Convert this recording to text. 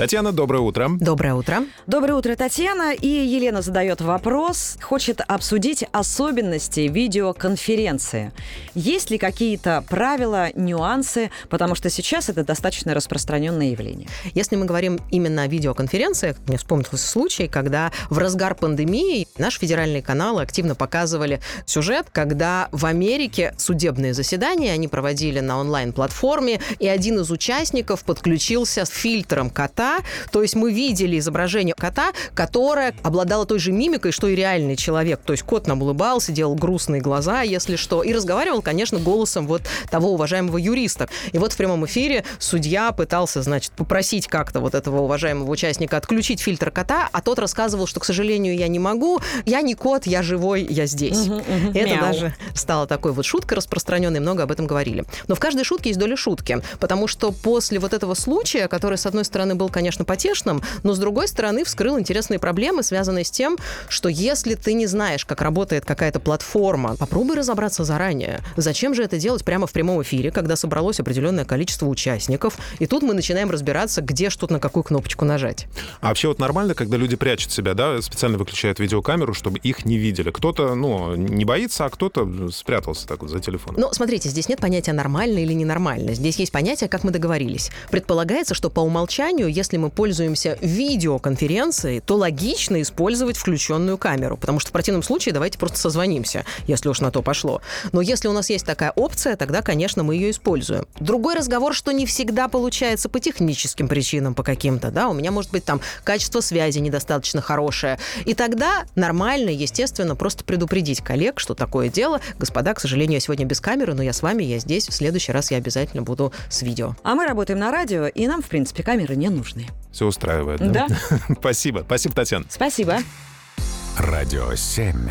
Татьяна, доброе утро. Доброе утро. Доброе утро, Татьяна. И Елена задает вопрос, хочет обсудить особенности видеоконференции. Есть ли какие-то правила, нюансы, потому что сейчас это достаточно распространенное явление. Если мы говорим именно о видеоконференциях, мне вспомнился случай, когда в разгар пандемии наш федеральный канал активно показывали сюжет, когда в Америке судебные заседания они проводили на онлайн-платформе, и один из участников подключился с фильтром кота то есть мы видели изображение кота, которое обладало той же мимикой, что и реальный человек. То есть кот нам улыбался, делал грустные глаза, если что, и разговаривал, конечно, голосом вот того уважаемого юриста. И вот в прямом эфире судья пытался, значит, попросить как-то вот этого уважаемого участника отключить фильтр кота, а тот рассказывал, что, к сожалению, я не могу, я не кот, я живой, я здесь. Угу, угу. Это Мяу. даже стало такой вот шуткой распространенной, много об этом говорили. Но в каждой шутке есть доля шутки, потому что после вот этого случая, который, с одной стороны, был, конечно, потешным, но, с другой стороны, вскрыл интересные проблемы, связанные с тем, что если ты не знаешь, как работает какая-то платформа, попробуй разобраться заранее. Зачем же это делать прямо в прямом эфире, когда собралось определенное количество участников, и тут мы начинаем разбираться, где что-то на какую кнопочку нажать. А вообще вот нормально, когда люди прячут себя, да, специально выключают видеокамеру, чтобы их не видели. Кто-то, ну, не боится, а кто-то спрятался так вот за телефоном. Но смотрите, здесь нет понятия нормально или ненормально. Здесь есть понятие, как мы договорились. Предполагается, что по умолчанию, если если мы пользуемся видеоконференцией, то логично использовать включенную камеру, потому что в противном случае давайте просто созвонимся, если уж на то пошло. Но если у нас есть такая опция, тогда, конечно, мы ее используем. Другой разговор, что не всегда получается по техническим причинам, по каким-то, да, у меня может быть там качество связи недостаточно хорошее. И тогда нормально, естественно, просто предупредить коллег, что такое дело. Господа, к сожалению, я сегодня без камеры, но я с вами, я здесь. В следующий раз я обязательно буду с видео. А мы работаем на радио, и нам, в принципе, камеры не нужны нужны. Все устраивает, да? Да. Спасибо. Спасибо, Татьяна. Спасибо. Радио 7.